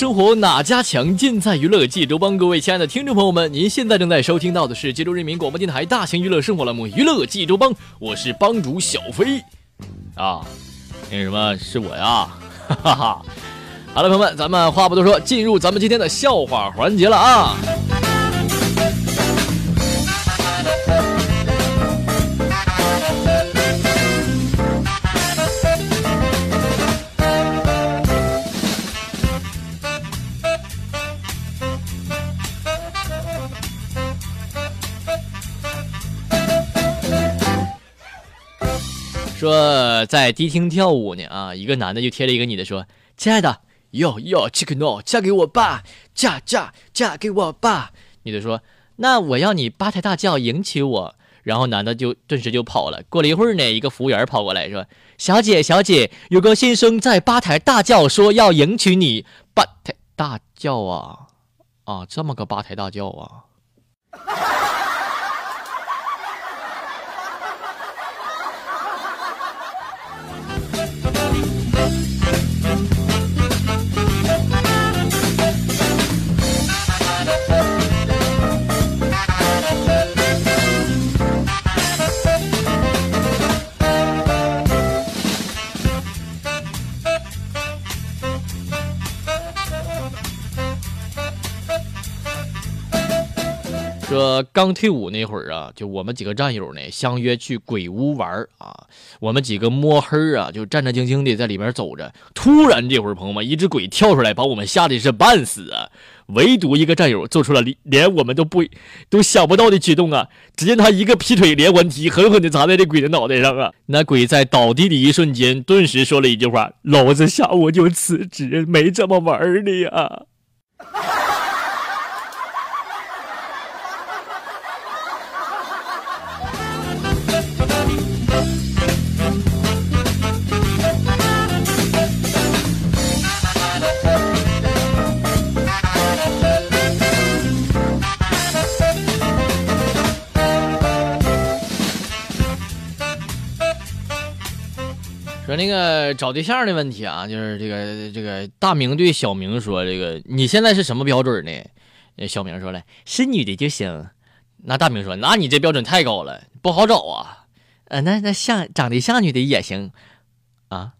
生活哪家强？尽在娱乐济州帮。各位亲爱的听众朋友们，您现在正在收听到的是济州人民广播电台大型娱乐生活栏目《娱乐济州帮》，我是帮主小飞。啊，那什么是我呀？哈 哈哈。好了，朋友们，咱们话不多说，进入咱们今天的笑话环节了啊。说在迪厅跳舞呢啊，一个男的就贴了一个女的说：“亲爱的，哟哟，chicken no，嫁给我吧，嫁嫁嫁给我吧。”女的说：“那我要你八抬大轿迎娶我。”然后男的就顿时就跑了。过了一会儿呢，一个服务员跑过来说：“小姐小姐，有个先生在八抬大轿说要迎娶你。”八抬大轿啊啊，这么个八抬大轿啊！说刚退伍那会儿啊，就我们几个战友呢，相约去鬼屋玩啊。我们几个摸黑啊，就战战兢兢的在里面走着。突然这会儿，朋友们，一只鬼跳出来，把我们吓得是半死啊。唯独一个战友做出了连我们都不都想不到的举动啊！只见他一个劈腿连环踢，狠狠的砸在这鬼的脑袋上啊！那鬼在倒地的一瞬间，顿时说了一句话：“老子下午就辞职，没这么玩的呀。”说那个找对象的问题啊，就是这个这个大明对小明说：“这个你现在是什么标准呢？”小明说了：“是女的就行。”那大明说：“那你这标准太高了，不好找啊。”呃，那那像长得像女的也行啊。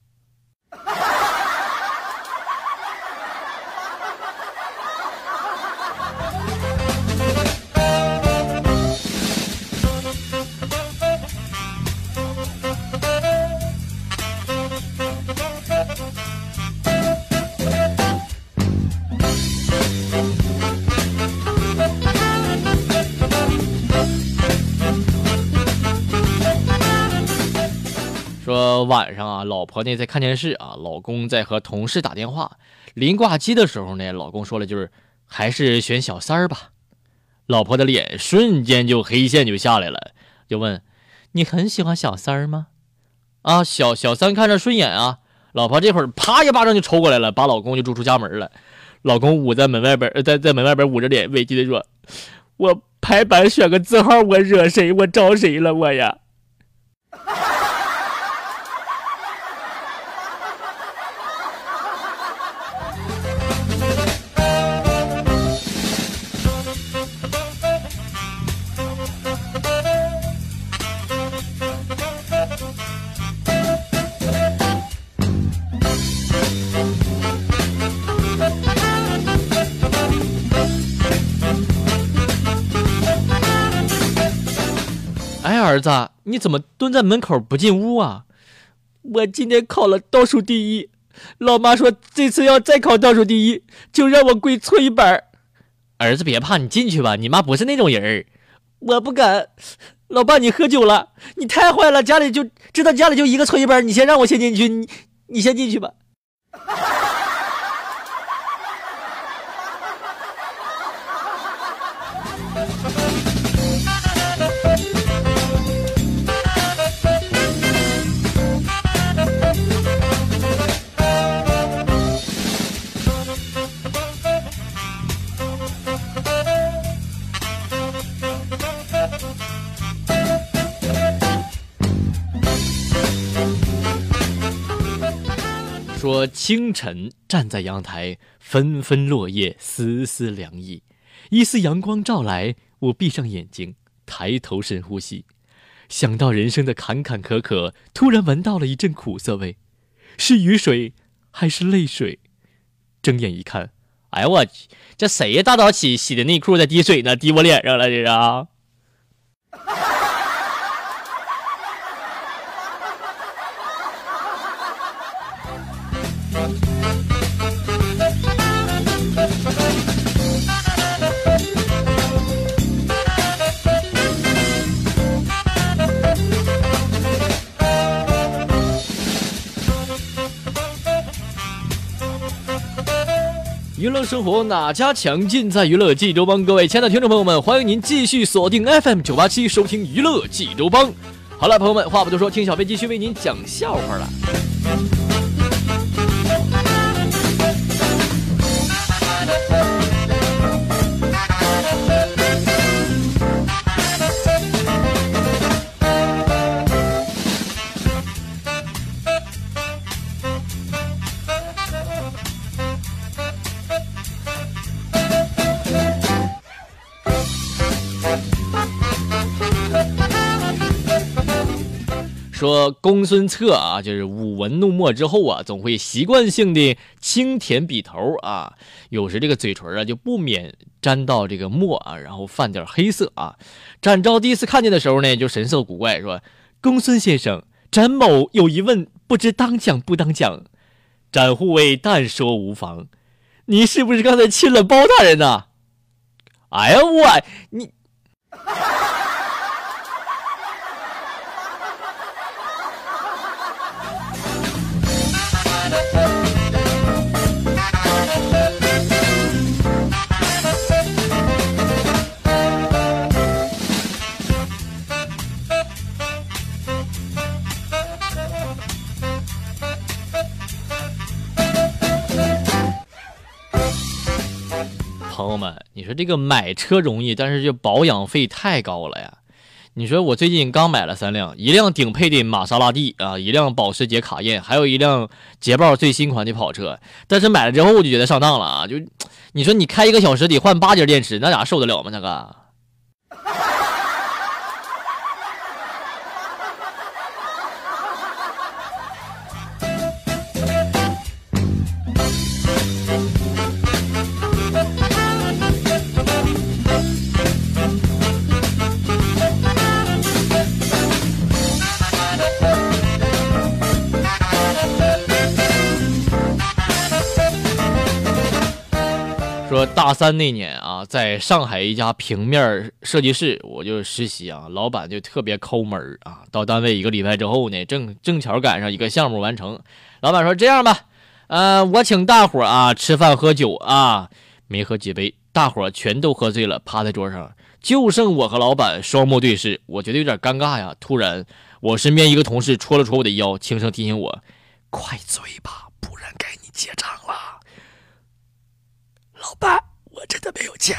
晚上啊，老婆呢在看电视啊，老公在和同事打电话。临挂机的时候呢，老公说了就是还是选小三儿吧。老婆的脸瞬间就黑线就下来了，就问你很喜欢小三儿吗？啊，小小三看着顺眼啊。老婆这会儿啪一巴掌就抽过来了，把老公就逐出家门了。老公捂在门外边，在在门外边捂着脸，委屈的说：“我排版选个字号，我惹谁？我招谁了？我呀？”儿子，你怎么蹲在门口不进屋啊？我今天考了倒数第一，老妈说这次要再考倒数第一，就让我跪搓衣板。儿子别怕，你进去吧，你妈不是那种人儿。我不敢。老爸，你喝酒了，你太坏了！家里就知道家里就一个搓衣板，你先让我先进去，你你先进去吧。说清晨站在阳台，纷纷落叶，丝丝凉意。一丝阳光照来，我闭上眼睛，抬头深呼吸，想到人生的坎坎坷坷，突然闻到了一阵苦涩味，是雨水还是泪水？睁眼一看，哎呀我去，这谁呀？大早起洗的内裤在滴水呢，滴我脸上了，这是。娱乐生活哪家强？尽在娱乐济州帮。各位亲爱的听众朋友们，欢迎您继续锁定 FM 九八七收听娱乐济州帮。好了，朋友们，话不多说，听小飞继续为您讲笑话了。说公孙策啊，就是舞文弄墨之后啊，总会习惯性的轻舔笔头啊，有时这个嘴唇啊就不免沾到这个墨啊，然后泛点黑色啊。展昭第一次看见的时候呢，就神色古怪，说：“公孙先生，展某有疑问，不知当讲不当讲。”展护卫但说无妨，你是不是刚才亲了包大人呐？哎呀，我你。这个买车容易，但是这保养费太高了呀！你说我最近刚买了三辆，一辆顶配的玛莎拉蒂啊，一辆保时捷卡宴，还有一辆捷豹最新款的跑车。但是买了之后我就觉得上当了啊！就你说你开一个小时得换八节电池，那咋受得了吗？大哥。大三那年啊，在上海一家平面设计室，我就实习啊，老板就特别抠门啊。到单位一个礼拜之后呢，正正巧赶上一个项目完成，老板说这样吧，呃，我请大伙啊吃饭喝酒啊，没喝几杯，大伙全都喝醉了，趴在桌上，就剩我和老板双目对视，我觉得有点尴尬呀。突然，我身边一个同事戳了戳我的腰，轻声提醒我：“快醉吧，不然该你结账了。”老爸，我真的没有钱。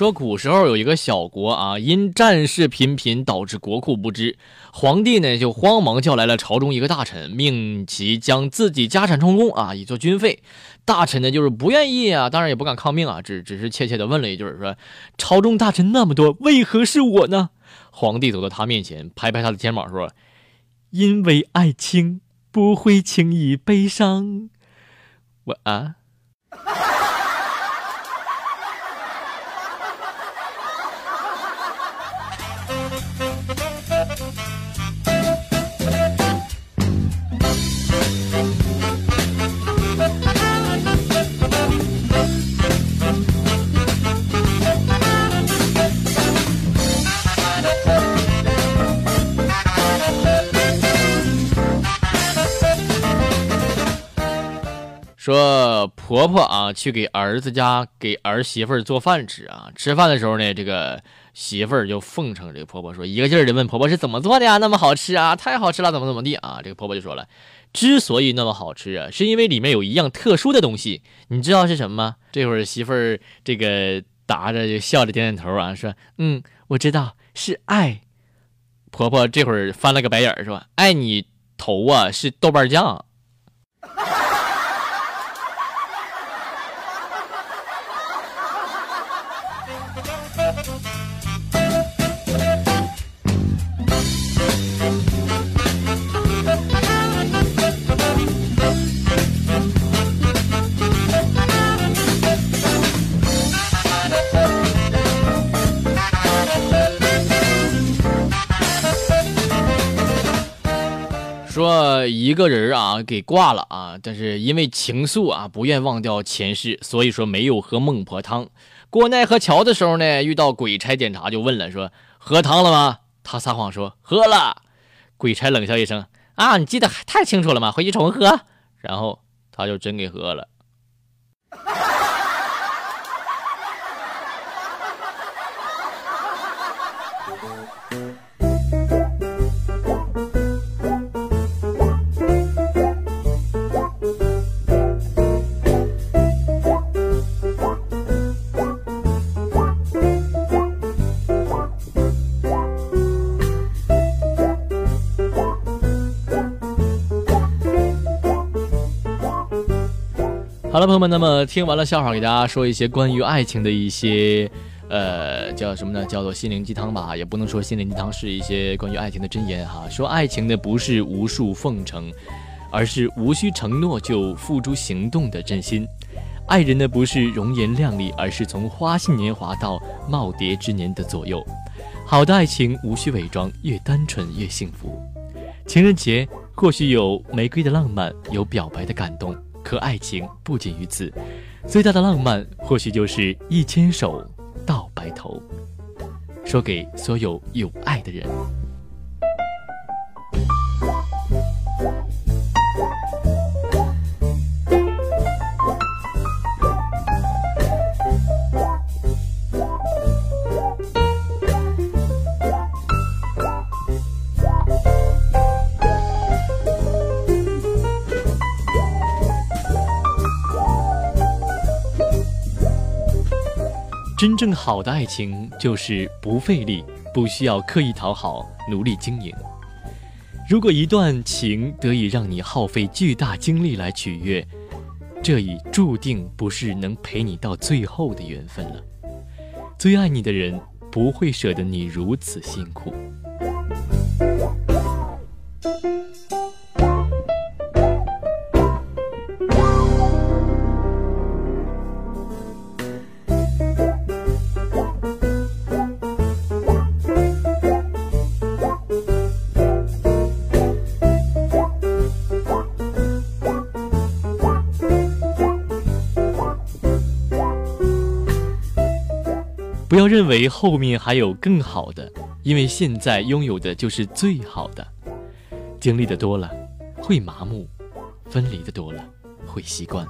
说古时候有一个小国啊，因战事频频，导致国库不支。皇帝呢就慌忙叫来了朝中一个大臣，命其将自己家产充公啊，以作军费。大臣呢就是不愿意啊，当然也不敢抗命啊，只只是怯怯的问了一句说：“朝中大臣那么多，为何是我呢？”皇帝走到他面前，拍拍他的肩膀说：“因为爱情不会轻易悲伤。”我啊。说婆婆啊，去给儿子家给儿媳妇儿做饭吃啊。吃饭的时候呢，这个媳妇儿就奉承这个婆婆说，一个劲儿的问婆婆是怎么做的呀？那么好吃啊，太好吃了，怎么怎么地啊？这个婆婆就说了，之所以那么好吃啊，是因为里面有一样特殊的东西，你知道是什么吗？这会儿媳妇儿这个答着就笑着点点头啊，说，嗯，我知道是爱。婆婆这会儿翻了个白眼儿说，爱你头啊，是豆瓣酱。说一个人啊给挂了啊，但是因为情愫啊不愿忘掉前世，所以说没有喝孟婆汤。过奈何桥的时候呢，遇到鬼差检查就问了，说喝汤了吗？他撒谎说喝了。鬼差冷笑一声啊，你记得太清楚了吗？回去重喝。然后他就真给喝了。好了，朋友们，那么听完了笑话，给大家说一些关于爱情的一些，呃，叫什么呢？叫做心灵鸡汤吧，也不能说心灵鸡汤，是一些关于爱情的箴言哈。说爱情呢，不是无数奉承，而是无需承诺就付诸行动的真心；爱人呢，不是容颜靓丽，而是从花信年华到耄耋之年的左右。好的爱情无需伪装，越单纯越幸福。情人节或许有玫瑰的浪漫，有表白的感动。可爱情不仅于此，最大的浪漫或许就是一牵手到白头。说给所有有爱的人。真正好的爱情就是不费力，不需要刻意讨好，努力经营。如果一段情得以让你耗费巨大精力来取悦，这已注定不是能陪你到最后的缘分了。最爱你的人不会舍得你如此辛苦。不要认为后面还有更好的，因为现在拥有的就是最好的。经历的多了，会麻木；分离的多了，会习惯；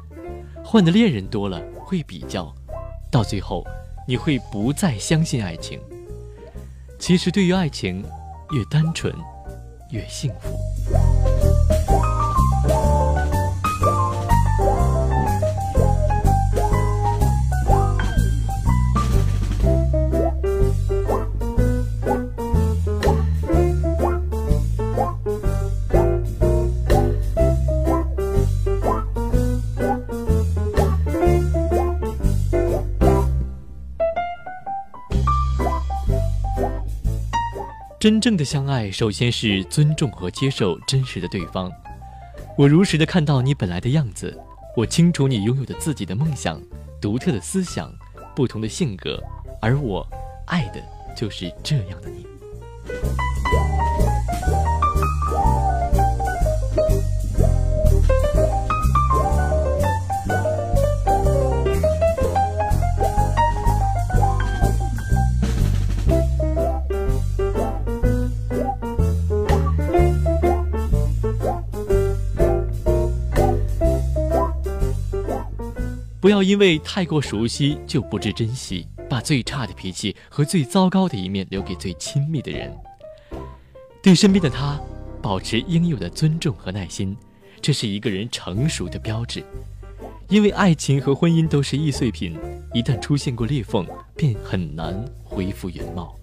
换的恋人多了，会比较。到最后，你会不再相信爱情。其实，对于爱情，越单纯，越幸福。真正的相爱，首先是尊重和接受真实的对方。我如实的看到你本来的样子，我清楚你拥有的自己的梦想、独特的思想、不同的性格，而我爱的就是这样的你。不要因为太过熟悉就不知珍惜，把最差的脾气和最糟糕的一面留给最亲密的人。对身边的他，保持应有的尊重和耐心，这是一个人成熟的标志。因为爱情和婚姻都是易碎品，一旦出现过裂缝，便很难恢复原貌。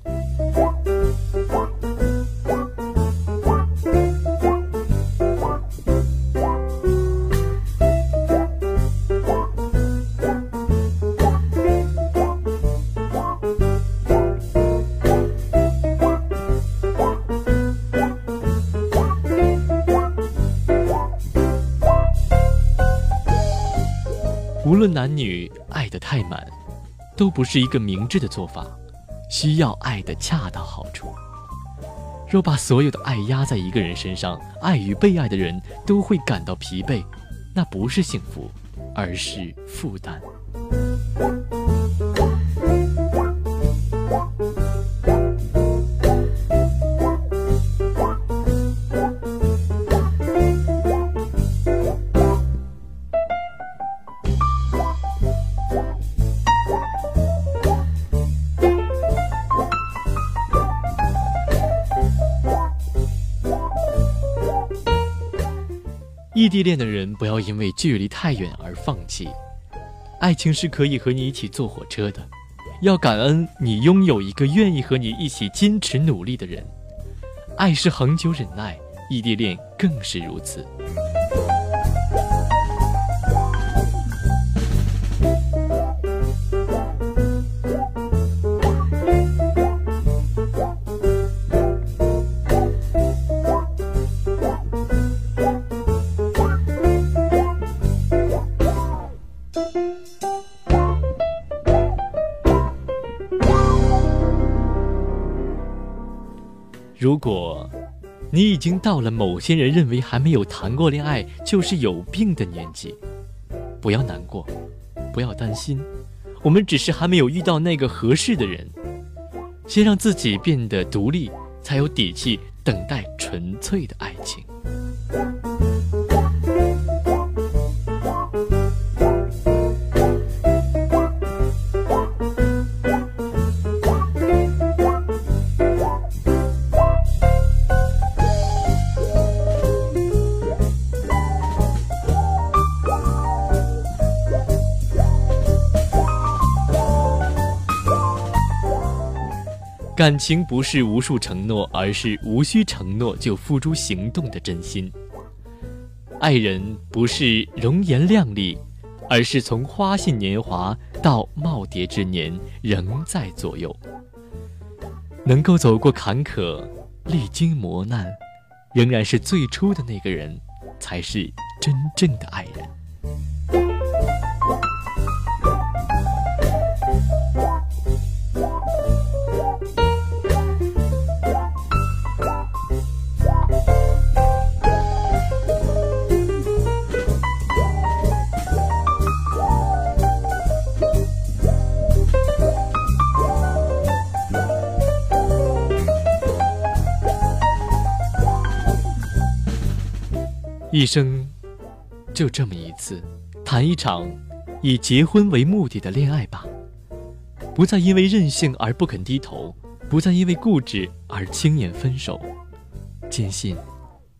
无论男女，爱得太满，都不是一个明智的做法。需要爱得恰到好处。若把所有的爱压在一个人身上，爱与被爱的人都会感到疲惫，那不是幸福，而是负担。异地恋的人不要因为距离太远而放弃，爱情是可以和你一起坐火车的，要感恩你拥有一个愿意和你一起坚持努力的人。爱是恒久忍耐，异地恋更是如此。如果，你已经到了某些人认为还没有谈过恋爱就是有病的年纪，不要难过，不要担心，我们只是还没有遇到那个合适的人。先让自己变得独立，才有底气等待纯粹的爱情。感情不是无数承诺，而是无需承诺就付诸行动的真心。爱人不是容颜靓丽，而是从花信年华到耄耋之年仍在左右。能够走过坎坷，历经磨难，仍然是最初的那个人，才是真正的爱人。一生就这么一次，谈一场以结婚为目的的恋爱吧。不再因为任性而不肯低头，不再因为固执而轻言分手。坚信，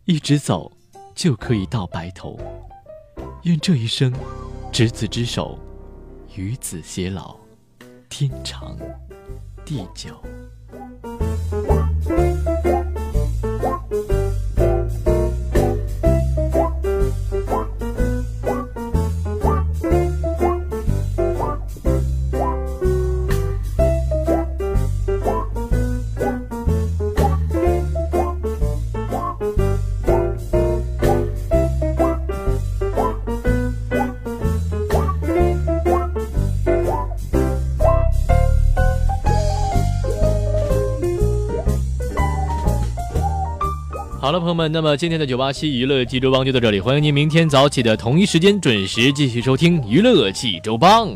一直走就可以到白头。愿这一生，执子之手，与子偕老，天长地久。好了，朋友们，那么今天的九八七娱乐济州帮就到这里，欢迎您明天早起的同一时间准时继续收听娱乐济州帮。